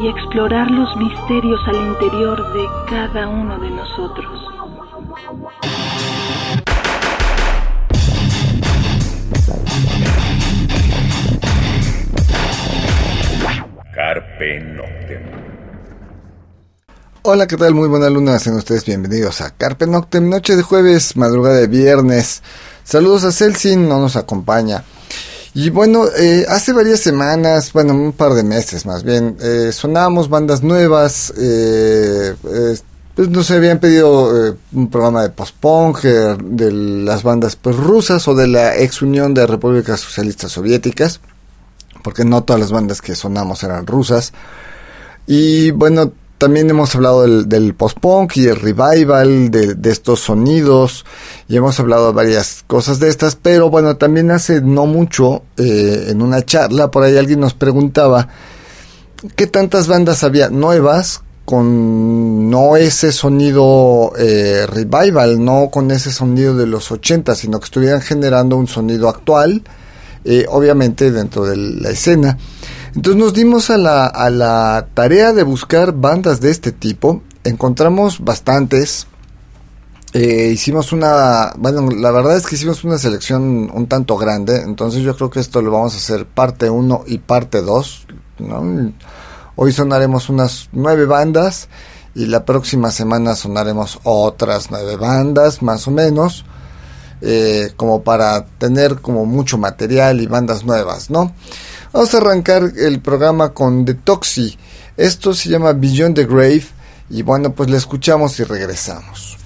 y explorar los misterios al interior de cada uno de nosotros. Carpe Noctem. Hola, ¿qué tal? Muy buena luna, sean ustedes bienvenidos a Carpe Noctem, noche de jueves, madrugada de viernes. Saludos a Celsin, no nos acompaña. Y bueno, eh, hace varias semanas, bueno, un par de meses más bien, eh, sonábamos bandas nuevas, eh, pues nos habían pedido un programa de post-punk de las bandas pues, rusas o de la ex Unión de Repúblicas Socialistas Soviéticas, porque no todas las bandas que sonamos eran rusas. Y bueno, también hemos hablado del, post-punk y el revival de, estos sonidos y hemos hablado de varias cosas de estas, pero bueno, también hace no mucho eh, en una charla por ahí alguien nos preguntaba qué tantas bandas había nuevas con no ese sonido eh, revival, no con ese sonido de los 80, sino que estuvieran generando un sonido actual, eh, obviamente dentro de la escena. Entonces nos dimos a la, a la tarea de buscar bandas de este tipo. Encontramos bastantes. Eh, hicimos una, bueno, la verdad es que hicimos una selección un tanto grande, entonces yo creo que esto lo vamos a hacer parte 1 y parte 2. Hoy sonaremos unas nueve bandas y la próxima semana sonaremos otras nueve bandas, más o menos, eh, como para tener como mucho material y bandas nuevas, ¿no? Vamos a arrancar el programa con The. Esto se llama Beyond the Grave. Y bueno, pues le escuchamos y regresamos.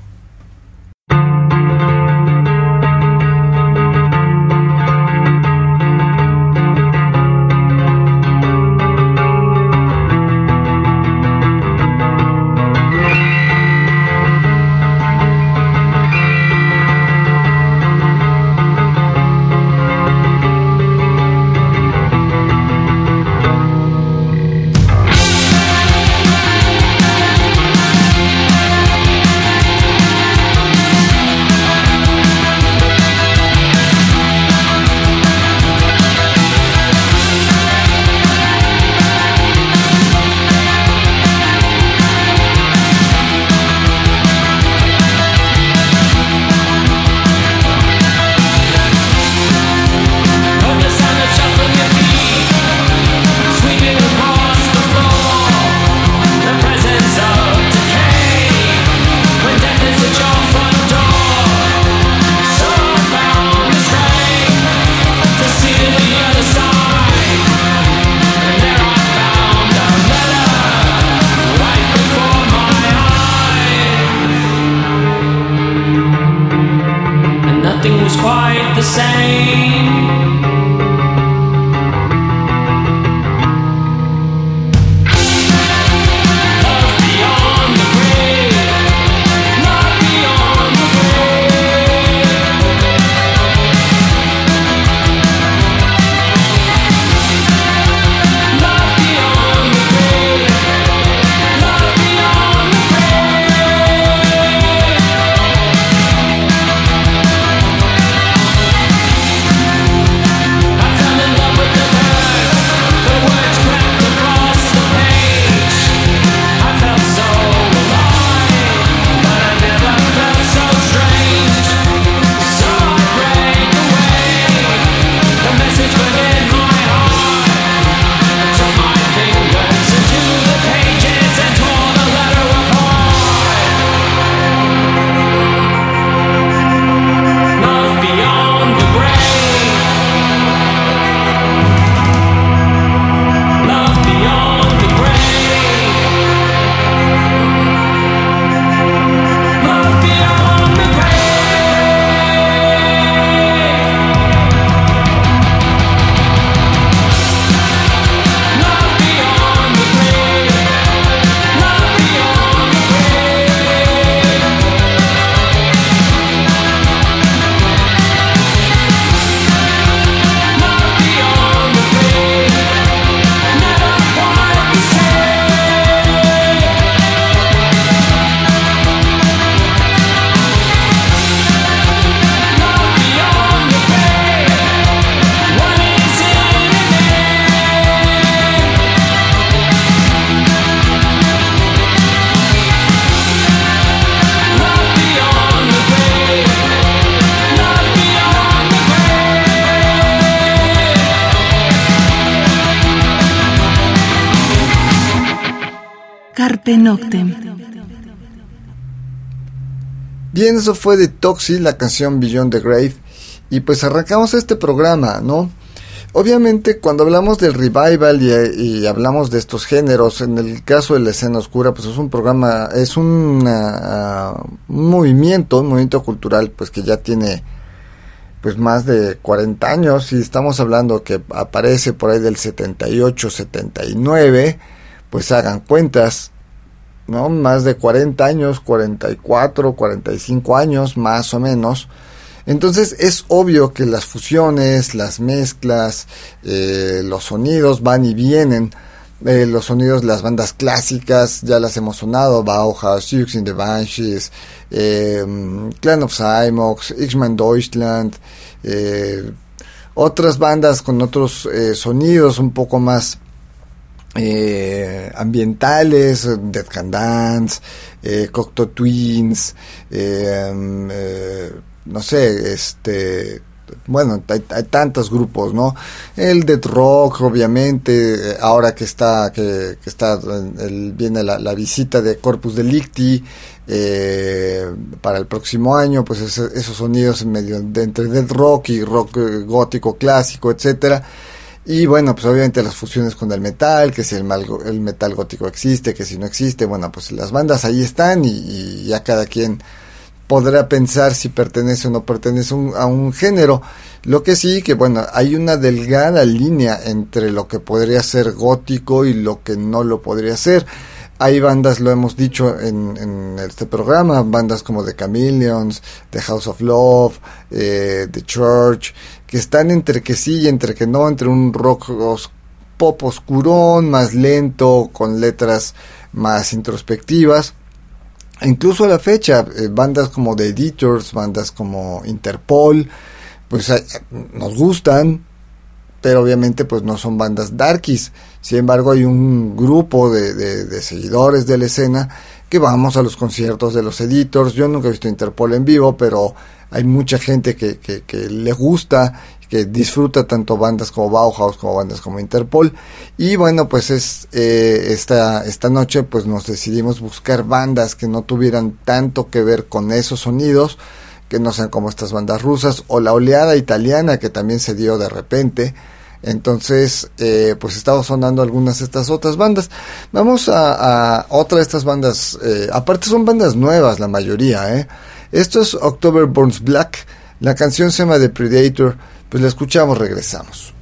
Carpe Noctem. Bien, eso fue de Toxi, la canción Beyond the Grave. Y pues arrancamos este programa, ¿no? Obviamente cuando hablamos del revival y, hablamos de estos géneros, en el caso de la escena oscura, pues es un programa, es un movimiento, un movimiento cultural, pues que ya tiene pues más de 40 años y estamos hablando que aparece por ahí del 78, 79, pues hagan cuentas, ¿no? Más de 40 años, 44, 45 años más o menos entonces es obvio que las fusiones, las mezclas, eh, los sonidos van y vienen. Eh, los sonidos de las bandas clásicas, ya las hemos sonado, Bauhaus, Six in the Banshees, eh, Clan of Cymox, X-Man Deutschland, otras bandas con otros sonidos un poco más ambientales, Dead Can Dance, Cocteau Twins, no sé, este, bueno, hay, tantos grupos, ¿no? El Dead Rock, obviamente, ahora que está, que, está, el, viene la, visita de Corpus Delicti eh, para el próximo año, pues esos sonidos en medio de entre Dead Rock y rock eh, gótico clásico, etcétera. Y bueno, pues obviamente las fusiones con el metal, que si el, el metal gótico existe, que si no existe, bueno, pues las bandas ahí están y, ya cada quien podrá pensar si pertenece o no pertenece a un género. Lo que sí, que bueno, hay una delgada línea entre lo que podría ser gótico y lo que no lo podría ser. Hay bandas, lo hemos dicho en, este programa, bandas como The Chameleons, The House of Love, eh, The Church, que están entre que sí y entre que no, entre un rock pop oscurón, más lento, con letras más introspectivas incluso a la fecha, eh, bandas como The Editors, bandas como Interpol, pues eh, nos gustan, pero obviamente pues no son bandas darkies. Sin embargo, hay un grupo de, de, seguidores de la escena que vamos a los conciertos de los Editors. Yo nunca he visto Interpol en vivo, pero hay mucha gente que, que, que le gusta que disfruta tanto bandas como Bauhaus como bandas como Interpol y bueno pues es eh, esta esta noche pues nos decidimos buscar bandas que no tuvieran tanto que ver con esos sonidos que no sean como estas bandas rusas o la oleada italiana que también se dio de repente entonces, eh, pues estaba sonando algunas de estas otras bandas. Vamos a, a otra de estas bandas. Eh, aparte son bandas nuevas la mayoría. ¿eh? Esto es October Burns Black. La canción se llama The Predator. Pues la escuchamos, regresamos.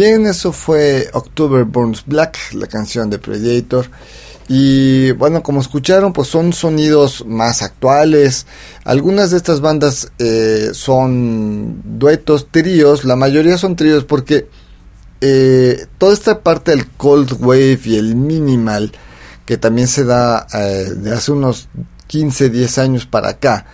Bien, eso fue October Burns Black, la canción de Predator. Y bueno, como escucharon, pues son sonidos más actuales. Algunas de estas bandas eh, son duetos, tríos. La mayoría son tríos porque eh, toda esta parte del cold wave y el minimal, que también se da eh, de hace unos 15, 10 años para acá,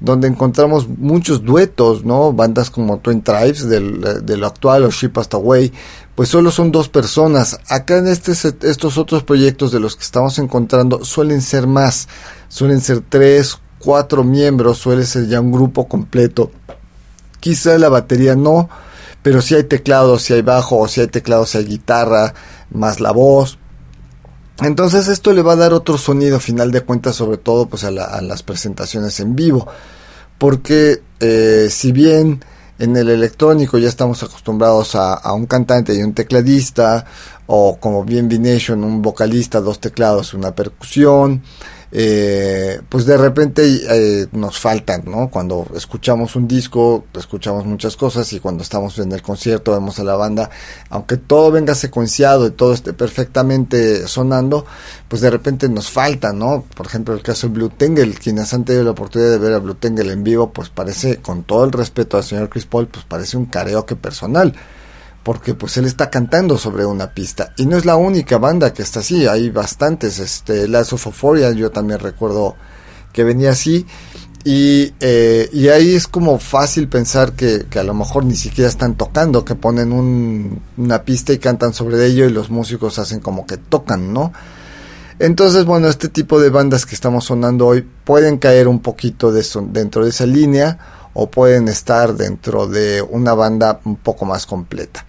donde encontramos muchos duetos, ¿no? Bandas como Twin Tribes, del, de lo actual, o Ship Hasta Away, pues solo son dos personas. Acá en este, estos otros proyectos de los que estamos encontrando suelen ser más, suelen ser tres, cuatro miembros, suele ser ya un grupo completo. Quizá la batería no, pero si hay teclado, si hay bajo, o si hay teclado, si hay guitarra, más la voz. Entonces esto le va a dar otro sonido, final de cuentas, sobre todo pues a, las presentaciones en vivo. Porque eh, si bien en el electrónico ya estamos acostumbrados a, un cantante y un tecladista, o como bien Nation, un vocalista, dos teclados, una percusión. Eh, pues de repente eh, nos faltan, ¿no? Cuando escuchamos un disco, escuchamos muchas cosas y cuando estamos en el concierto vemos a la banda, aunque todo venga secuenciado y todo esté perfectamente sonando, pues de repente nos falta, ¿no? Por ejemplo, el caso de Blue Tangle, quienes han tenido la oportunidad de ver a Blue Tangle en vivo, pues parece, con todo el respeto al señor Chris Paul, pues parece un karaoke personal porque pues él está cantando sobre una pista y no es la única banda que está así, hay bastantes, este Last of yo también recuerdo que venía así y, eh, y ahí es como fácil pensar que, que, a lo mejor ni siquiera están tocando, que ponen un, una pista y cantan sobre ello y los músicos hacen como que tocan, ¿no? Entonces, bueno, este tipo de bandas que estamos sonando hoy pueden caer un poquito de dentro de esa línea o pueden estar dentro de una banda un poco más completa.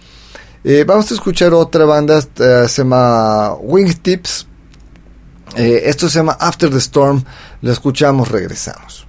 Eh, vamos a escuchar otra banda, eh, se llama Wingtips. Eh, esto se llama After the Storm. Lo escuchamos, regresamos.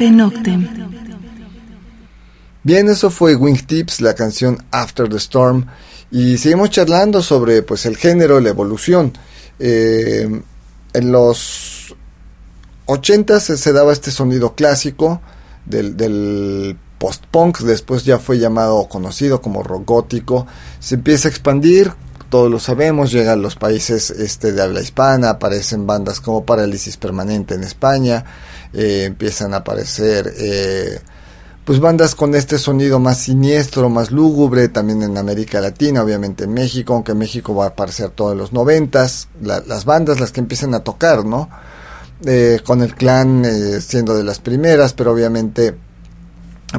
Noctem. Bien, eso fue Wingtips, la canción After the Storm. Y seguimos charlando sobre pues el género, la evolución. Eh, en los 80 se, daba este sonido clásico del, post-punk, después ya fue llamado conocido como rock gótico. Se empieza a expandir, todos lo sabemos, llega a los países este, de habla hispana, aparecen bandas como Parálisis Permanente en España, eh, empiezan a aparecer eh, pues bandas con este sonido más siniestro, más lúgubre, también en América Latina, obviamente en México, aunque México va a aparecer todos los noventas, las bandas las que empiezan a tocar, ¿no? Eh, con el clan siendo de las primeras, pero obviamente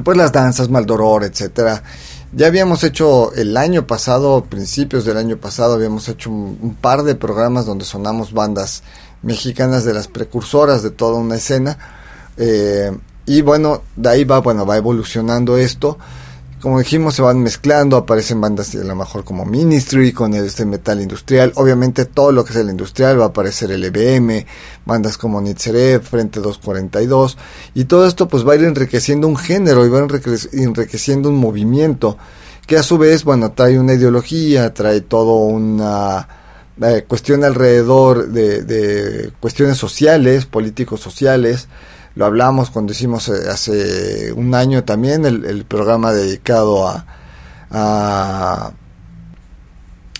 pues las danzas, Maldoror, etcétera. Ya habíamos hecho el año pasado, principios del año pasado, habíamos hecho un, par de programas donde sonamos bandas mexicanas de las precursoras de toda una escena. Eh, y bueno, de ahí va, bueno, va evolucionando esto como dijimos, se van mezclando, aparecen bandas a lo mejor como Ministry con este metal industrial. Obviamente todo lo que es el industrial va a aparecer el EBM, bandas como Nitzere, Frente 242. Y todo esto pues va a ir enriqueciendo un género y va enriqueciendo un movimiento que a su vez, bueno, trae una ideología, trae todo una eh, cuestión alrededor de, cuestiones sociales, políticos sociales. Lo hablamos cuando hicimos eh, hace un año también el, programa dedicado a,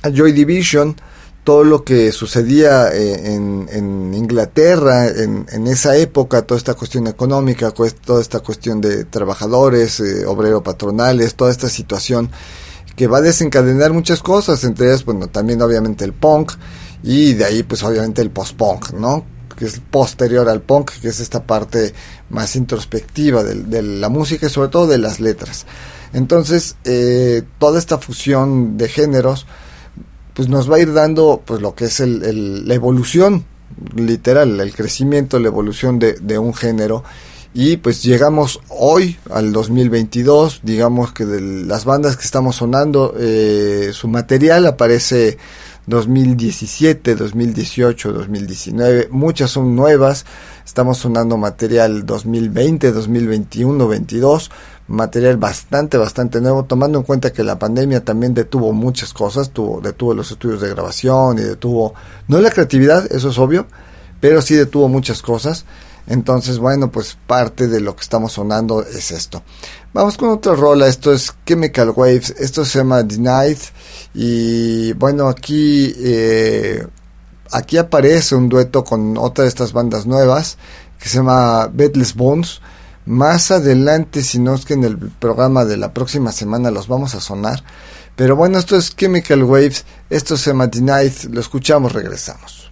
Joy Division, todo lo que sucedía eh, en, Inglaterra en, esa época, toda esta cuestión económica, toda esta cuestión de trabajadores, eh, obrero patronales, toda esta situación que va a desencadenar muchas cosas, entre ellas, bueno, también obviamente el punk y de ahí pues obviamente el post-punk, ¿no? que es posterior al punk, que es esta parte más introspectiva de, la música y sobre todo de las letras. Entonces, eh, toda esta fusión de géneros, pues nos va a ir dando pues lo que es el, la evolución, literal, el crecimiento, la evolución de, un género. Y pues llegamos hoy al 2022, digamos que de las bandas que estamos sonando, eh, su material aparece 2017, 2018, 2019, muchas son nuevas, estamos sonando material 2020, 2021, 22, material bastante, bastante nuevo, tomando en cuenta que la pandemia también detuvo muchas cosas, tuvo, detuvo los estudios de grabación y detuvo, no la creatividad, eso es obvio, pero sí detuvo muchas cosas. Entonces, bueno, pues parte de lo que estamos sonando es esto. Vamos con otra rola, esto es Chemical Waves, esto se llama Denied y bueno, aquí, eh, aquí aparece un dueto con otra de estas bandas nuevas que se llama Bedless Bones. Más adelante, si no es que en el programa de la próxima semana los vamos a sonar. Pero bueno, esto es Chemical Waves, esto se llama Denied, lo escuchamos, regresamos.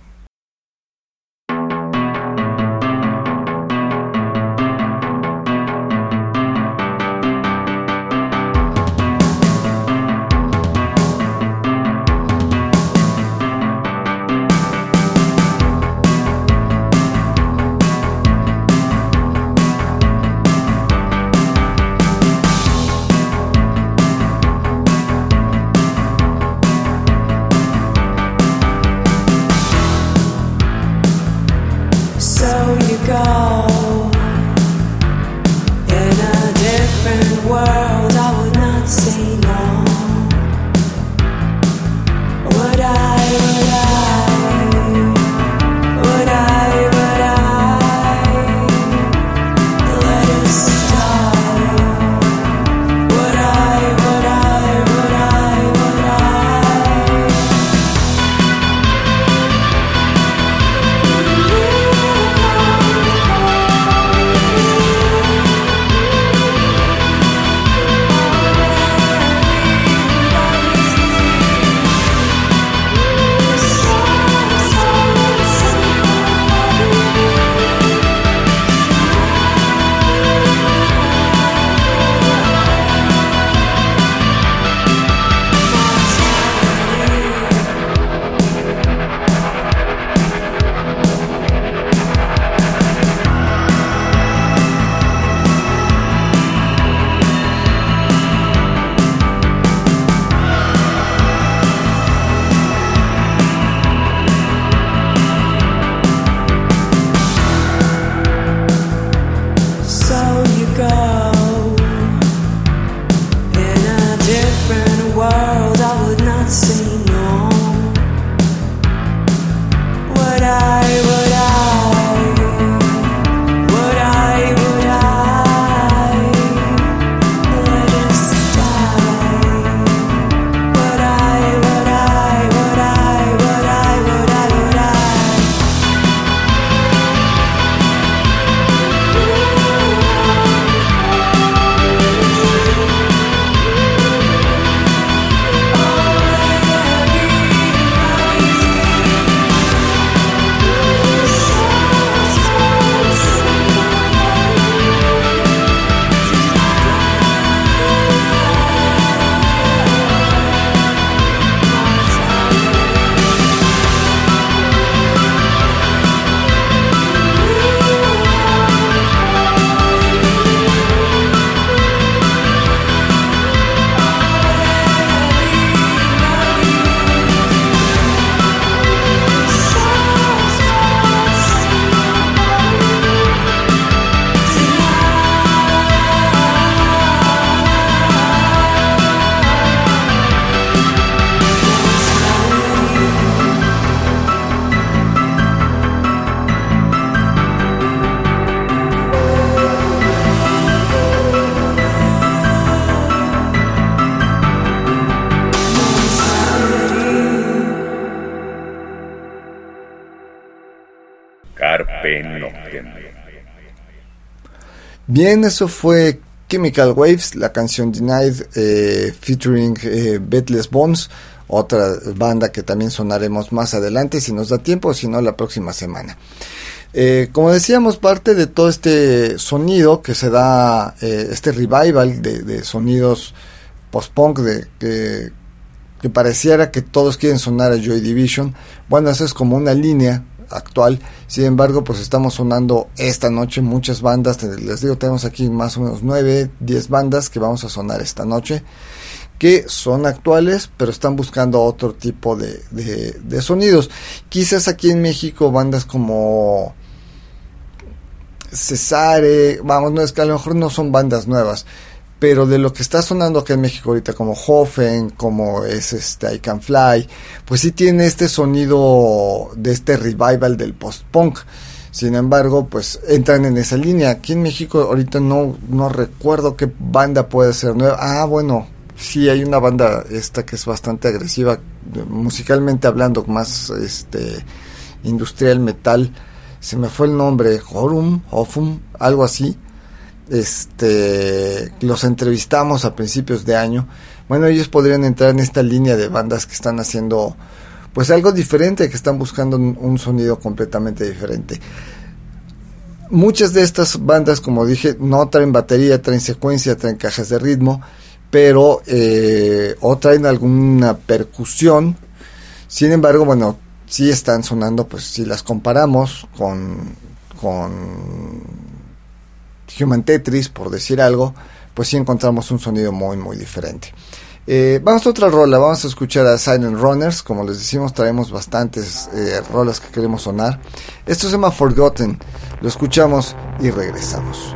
Bien, eso fue Chemical Waves, la canción Denied, eh, featuring eh, Betless Bones, otra banda que también sonaremos más adelante, si nos da tiempo, si no, la próxima semana. Eh, como decíamos, parte de todo este sonido que se da, eh, este revival de, sonidos post-punk, de, que, pareciera que todos quieren sonar a Joy Division, bueno, eso es como una línea actual. Sin embargo, pues estamos sonando esta noche muchas bandas. Les digo, tenemos aquí más o menos 9, 10 bandas que vamos a sonar esta noche. Que son actuales, pero están buscando otro tipo de, sonidos. Quizás aquí en México, bandas como Cesare, vamos, no es que a lo mejor no son bandas nuevas, pero de lo que está sonando acá en México ahorita, como Hoffen, como es este I Can Fly, pues sí tiene este sonido de este revival del post-punk. Sin embargo, pues entran en esa línea. Aquí en México ahorita no, no recuerdo qué banda puede ser nueva. Ah, bueno, sí hay una banda esta que es bastante agresiva, musicalmente hablando, más este industrial metal. Se me fue el nombre, Horum, Hofum, algo así este los entrevistamos a principios de año. Bueno, ellos podrían entrar en esta línea de bandas que están haciendo pues algo diferente, que están buscando un, sonido completamente diferente. Muchas de estas bandas, como dije, no traen batería, traen secuencia, traen cajas de ritmo, pero eh, o traen alguna percusión. Sin embargo, bueno, sí están sonando, pues si las comparamos con, con Human Tetris, por decir algo, pues sí encontramos un sonido muy, muy diferente. Eh, vamos a otra rola, vamos a escuchar a Silent Runners, como les decimos traemos bastantes eh, rolas que queremos sonar. Esto se llama Forgotten, lo escuchamos y regresamos.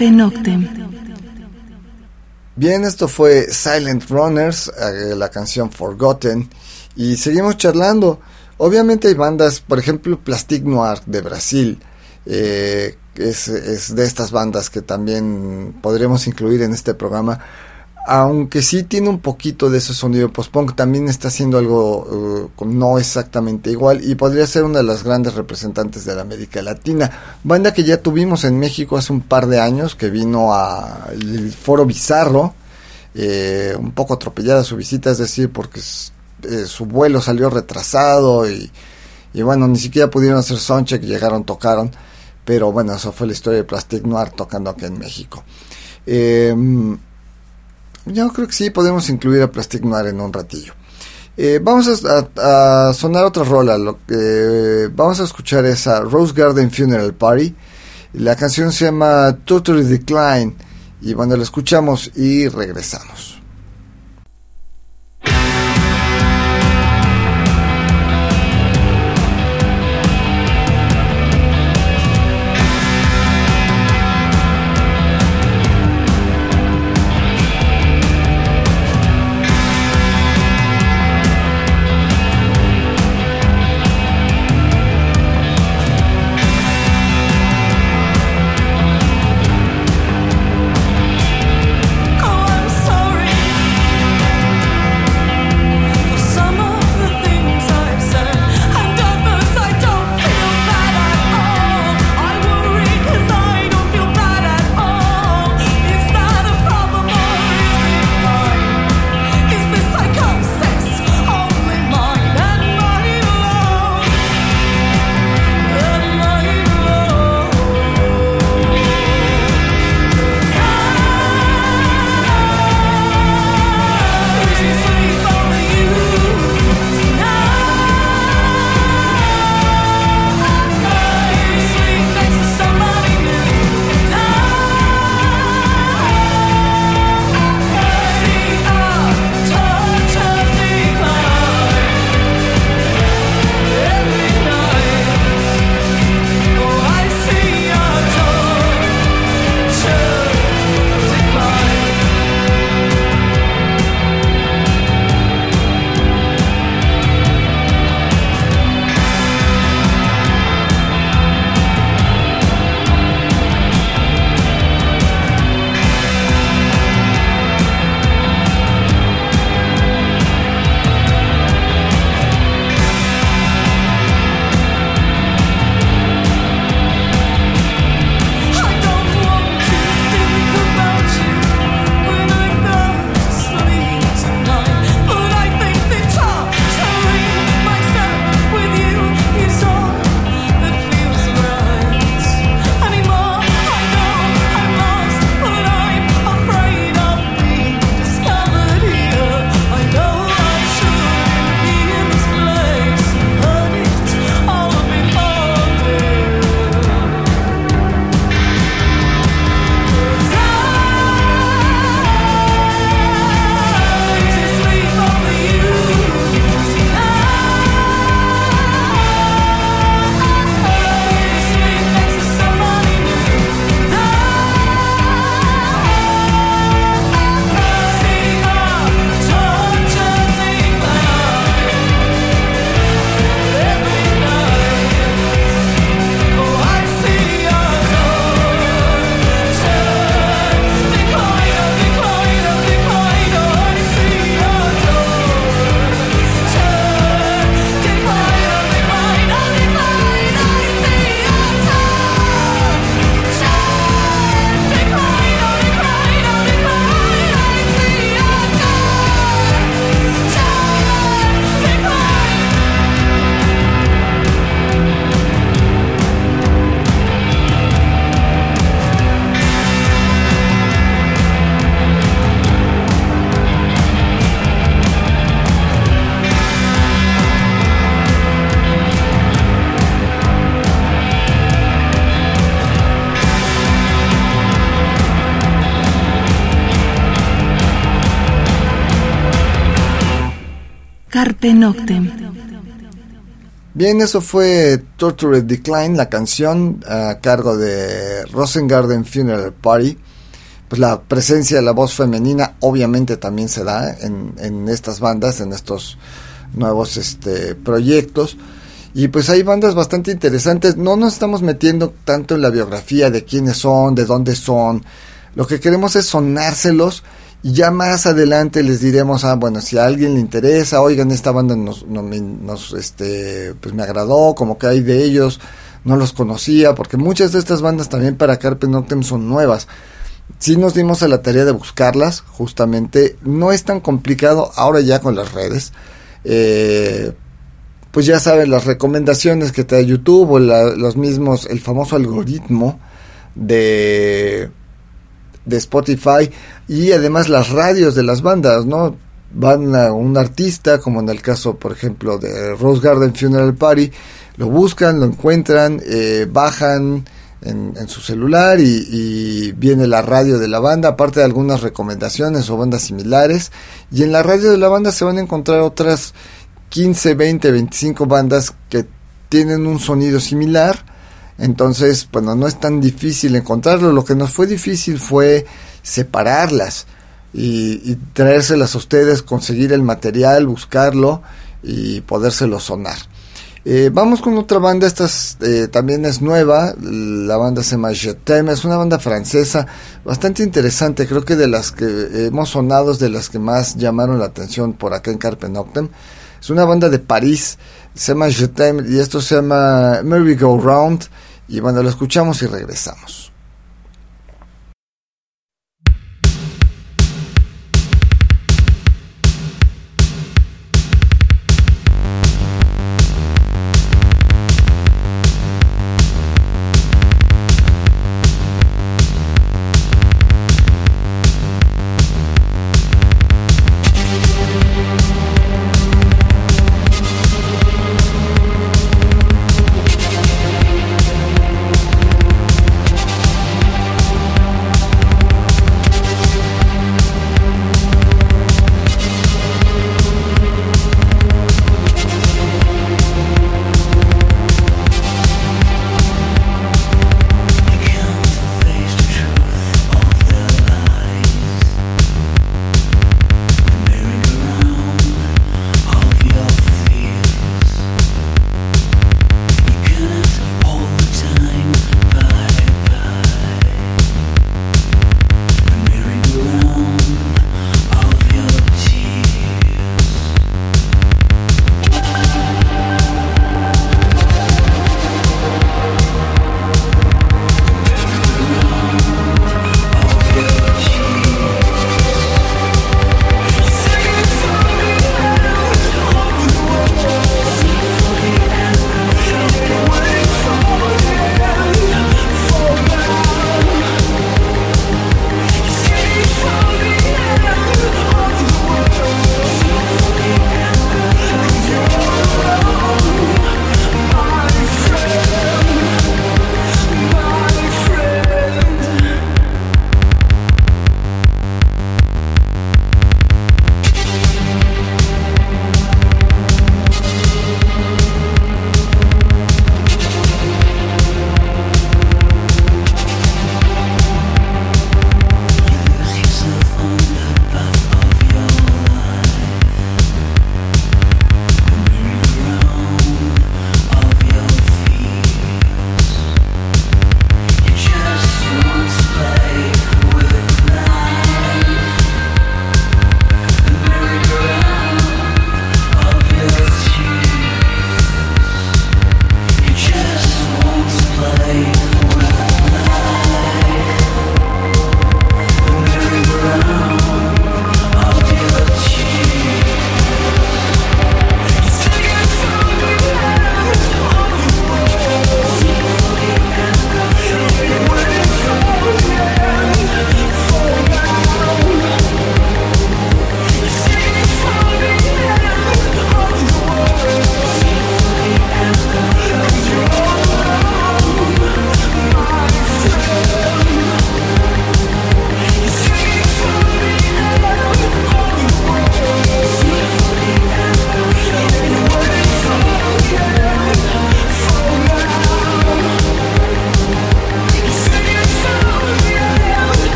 Carpe Noctem. Bien, esto fue Silent Runners, eh, la canción Forgotten, y seguimos charlando. Obviamente hay bandas, por ejemplo, Plastic Noir de Brasil, eh, es, es, de estas bandas que también podremos incluir en este programa, aunque sí tiene un poquito de ese sonido post-punk, también está haciendo algo uh, no exactamente igual y podría ser una de las grandes representantes de la América Latina. Banda que ya tuvimos en México hace un par de años, que vino al Foro Bizarro, eh, un poco atropellada su visita, es decir, porque eh, su vuelo salió retrasado y, bueno, ni siquiera pudieron hacer soundcheck, llegaron, tocaron, pero bueno, eso fue la historia de Plastic Noir tocando aquí en México. Eh, yo creo que sí, podemos incluir a Plastic en un ratillo. Eh, vamos a, sonar otra rola. Lo que, vamos a escuchar esa Rose Garden Funeral Party. La canción se llama Totally Decline. Y bueno, la escuchamos y regresamos. Bien, eso fue Tortured Decline, la canción a cargo de Rosengarden Funeral Party. Pues la presencia de la voz femenina obviamente también se da ¿eh? en, en estas bandas, en estos nuevos este, proyectos. Y pues hay bandas bastante interesantes. No nos estamos metiendo tanto en la biografía de quiénes son, de dónde son. Lo que queremos es sonárselos y ya más adelante les diremos, ah, bueno, si a alguien le interesa, oigan, esta banda nos, nos, este, pues me agradó, como que hay de ellos, no los conocía, porque muchas de estas bandas también para Carpe Noctem son nuevas. Si nos dimos a la tarea de buscarlas, justamente, no es tan complicado ahora ya con las redes. Eh, pues ya saben, las recomendaciones que te da YouTube o los mismos, el famoso algoritmo de de Spotify y además las radios de las bandas, ¿no? Van a un artista, como en el caso, por ejemplo, de Rose Garden Funeral Party, lo buscan, lo encuentran, eh, bajan en, su celular y, viene la radio de la banda, aparte de algunas recomendaciones o bandas similares. Y en la radio de la banda se van a encontrar otras 15, 20, 25 bandas que tienen un sonido similar entonces, bueno, no es tan difícil encontrarlo. Lo que nos fue difícil fue separarlas y, traérselas a ustedes, conseguir el material, buscarlo y podérselo sonar. Eh, vamos con otra banda, esta eh, también es nueva, la banda se llama Jetem, es una banda francesa bastante interesante, creo que de las que hemos sonado, de las que más llamaron la atención por acá en Carpe Noctem. Es una banda de París, se llama Jetem y esto se llama Merry Go Round y bueno, lo escuchamos y regresamos.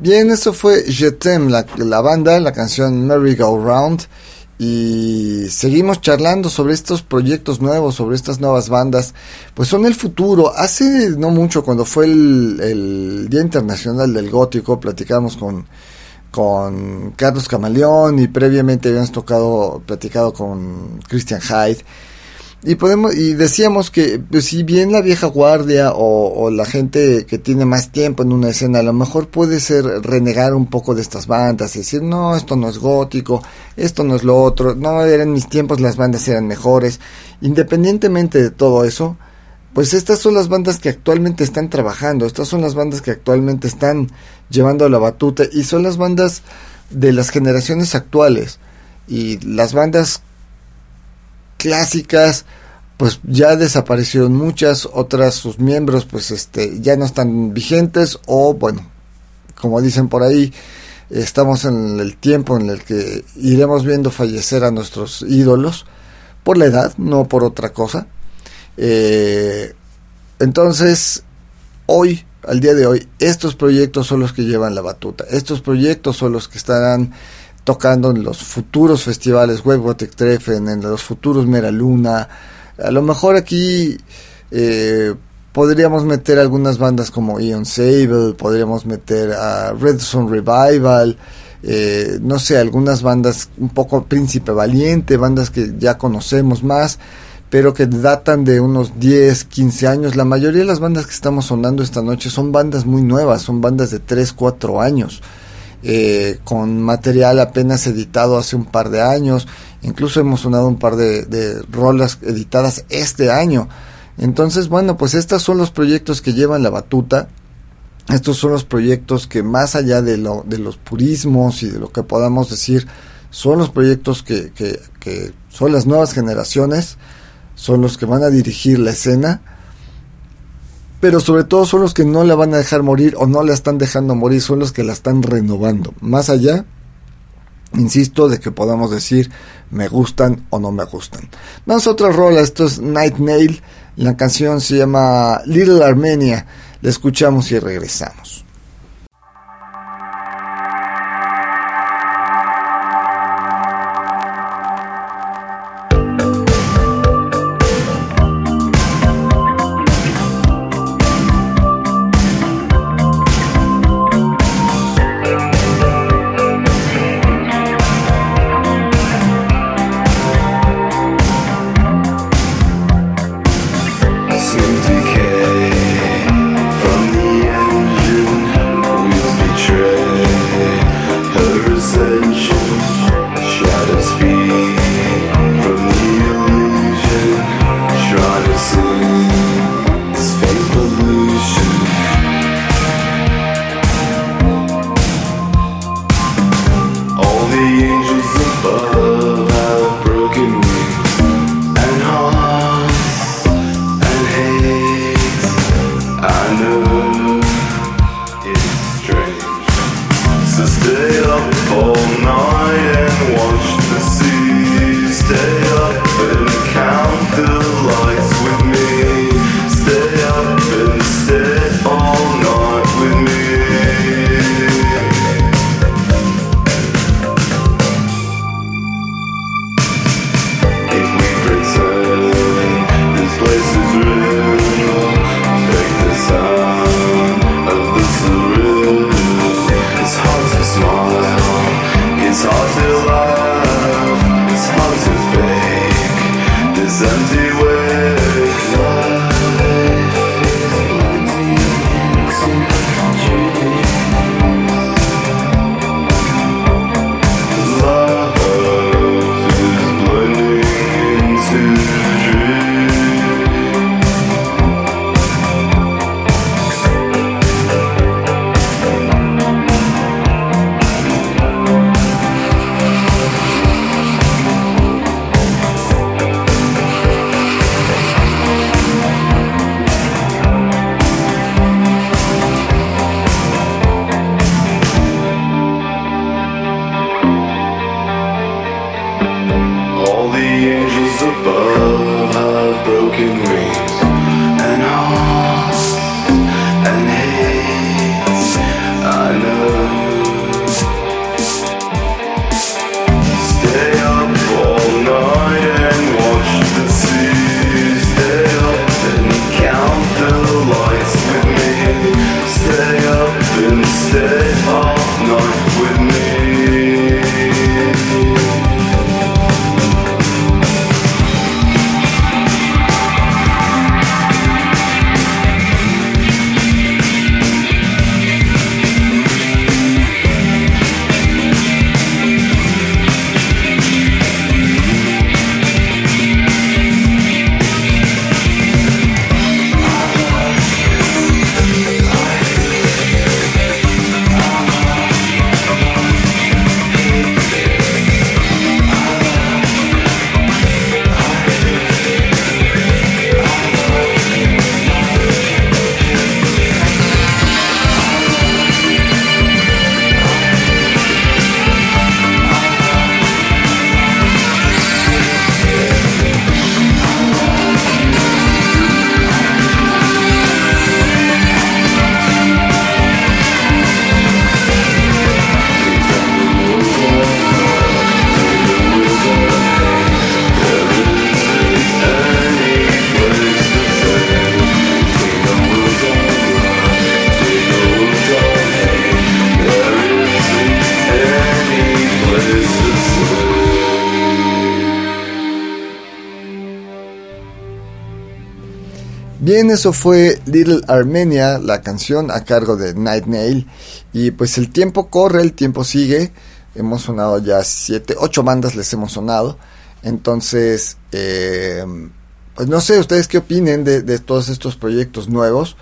Bien, eso fue Je t'aime, la, la banda, la canción Merry Go Round. Y seguimos charlando sobre estos proyectos nuevos, sobre estas nuevas bandas. Pues son el futuro. Hace no mucho, cuando fue el, el Día Internacional del Gótico, platicamos con, con Carlos Camaleón y previamente habíamos tocado, platicado con Christian Hyde y podemos y decíamos que pues, si bien la vieja guardia o, la gente que tiene más tiempo en una escena a lo mejor puede ser renegar un poco de estas bandas decir no esto no es gótico esto no es lo otro no eran mis tiempos las bandas eran mejores independientemente de todo eso pues estas son las bandas que actualmente están trabajando estas son las bandas que actualmente están llevando la batuta y son las bandas de las generaciones actuales. Y las bandas clásicas pues ya desaparecieron muchas, otras sus miembros pues este ya no están vigentes o bueno, como dicen por ahí, estamos en el tiempo en el que iremos viendo fallecer a nuestros ídolos por la edad, no por otra cosa. Eh, entonces, hoy, al día de hoy, estos proyectos son los que llevan la batuta. Estos proyectos son los que estarán tocando en los futuros festivales Webgotic Treffen, en los futuros Mera Luna. A lo mejor aquí eh, podríamos meter algunas bandas como Ion Sable, podríamos meter a Red Sun Revival, eh, no sé, algunas bandas un poco Príncipe Valiente, bandas que ya conocemos más, pero que datan de unos 10, 15 años. La mayoría de las bandas que estamos sonando esta noche son bandas muy nuevas, son bandas de 3, 4 años. Eh, con material apenas editado hace un par de años, incluso hemos sonado un par de, rolas editadas este año. Entonces, bueno, pues estos son los proyectos que llevan la batuta, estos son los proyectos que más allá de, lo, de los purismos y de lo que podamos decir, son los proyectos que, que son las nuevas generaciones, son los que van a dirigir la escena pero sobre todo son los que no la van a dejar morir o no la están dejando morir, son los que la están renovando. Más allá, insisto, de que podamos decir me gustan o no me gustan. Vamos a otra rola, esto es Night Nail, la canción se llama Little Armenia, la escuchamos y regresamos. Eso fue Little Armenia, la canción a cargo de Night Nail. Y pues el tiempo corre, el tiempo sigue. Hemos sonado ya siete, ocho bandas les hemos sonado. Entonces, eh, pues no sé, ustedes qué opinen de todos estos proyectos nuevos.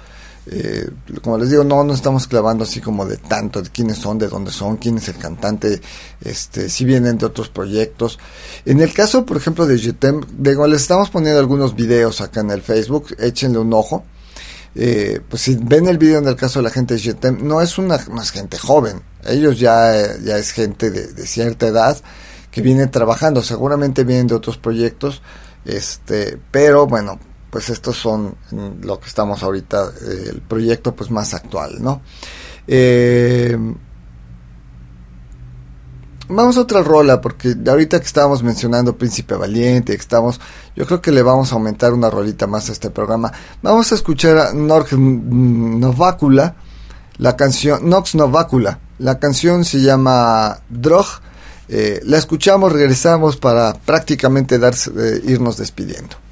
Eh, como les digo, no nos estamos clavando así como de tanto, de quiénes son, de dónde son, quién es el cantante, este, si vienen de otros proyectos. En el caso, por ejemplo, de Jetem, digo, les estamos poniendo algunos videos acá en el Facebook, échenle un ojo. Eh, pues si ven el video en el caso de la gente de Jetem, no es una más gente joven, ellos ya, ya es gente de, de cierta edad que viene trabajando, seguramente vienen de otros proyectos, este, pero bueno, pues estos son lo que estamos ahorita, eh, el proyecto pues más actual, ¿no? Eh, vamos a otra rola, porque ahorita que estábamos mencionando Príncipe Valiente, estamos, yo creo que le vamos a aumentar una rolita más a este programa. Vamos a escuchar a Nox Novacula, la canción, Nox Novacula, la canción se llama Drog. Eh, la escuchamos, regresamos para prácticamente irnos despidiendo.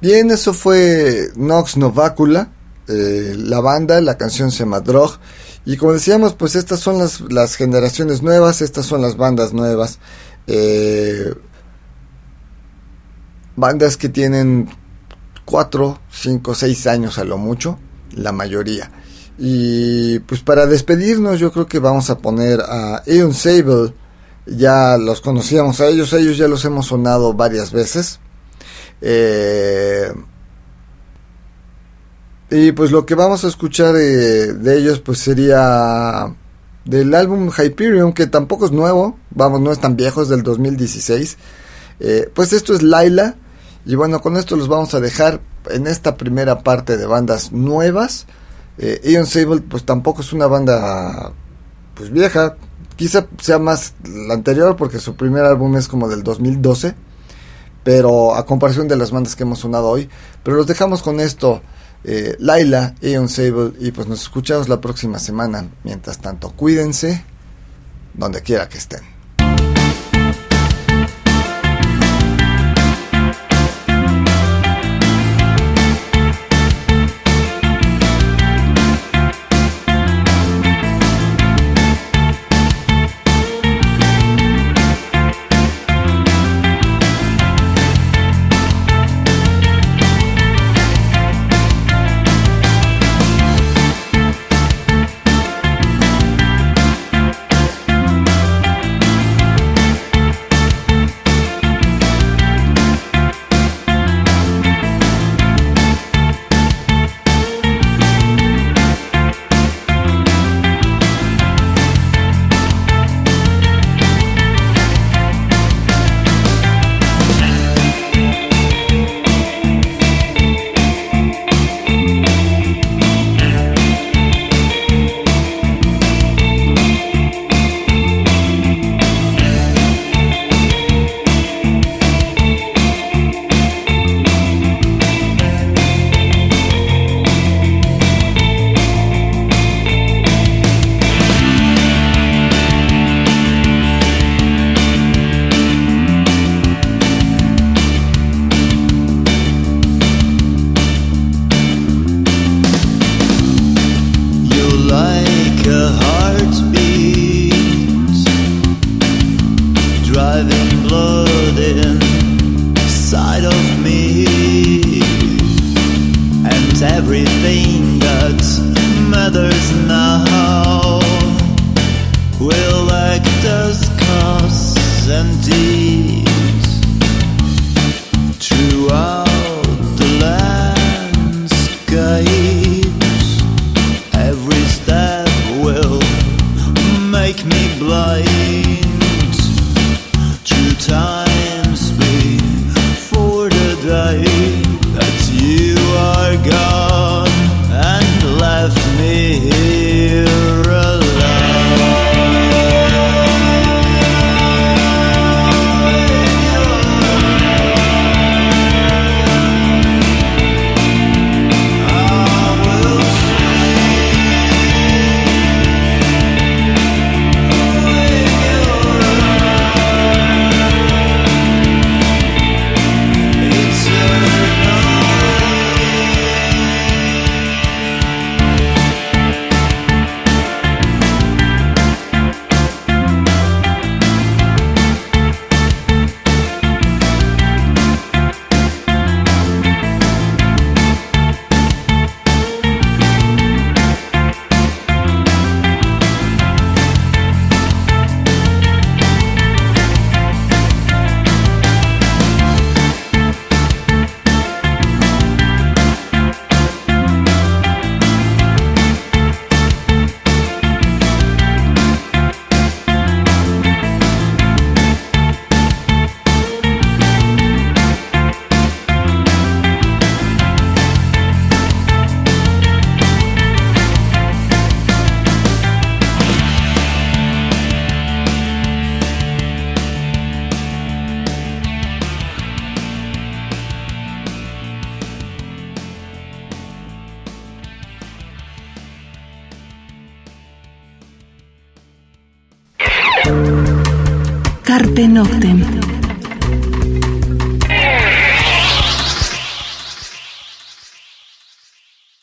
Bien, eso fue Nox Novacula, eh, la banda, la canción se llama Drog. Y como decíamos, pues estas son las, generaciones nuevas, estas son las bandas nuevas. Eh, bandas que tienen 4, 5, 6 años a lo mucho, la mayoría. Y pues para despedirnos yo creo que vamos a poner a Eon Sable ya los conocíamos a ellos, ellos ya los hemos sonado varias veces. Eh, y pues lo que vamos a escuchar de ellos pues sería del álbum Hyperion, que tampoco es nuevo, vamos, no es tan viejo, es del 2016. Eh, pues esto es Laila, y bueno, con esto los vamos a dejar en esta primera parte de bandas nuevas. Eh, Ion Sable, pues tampoco es una banda pues vieja, quizá sea más la anterior porque su primer álbum es como del 2012, pero a comparación de las bandas que hemos sonado hoy, pero los dejamos con esto eh, Laila, Aeon Sable y pues nos escuchamos la próxima semana. Mientras tanto, cuídense donde quiera que estén.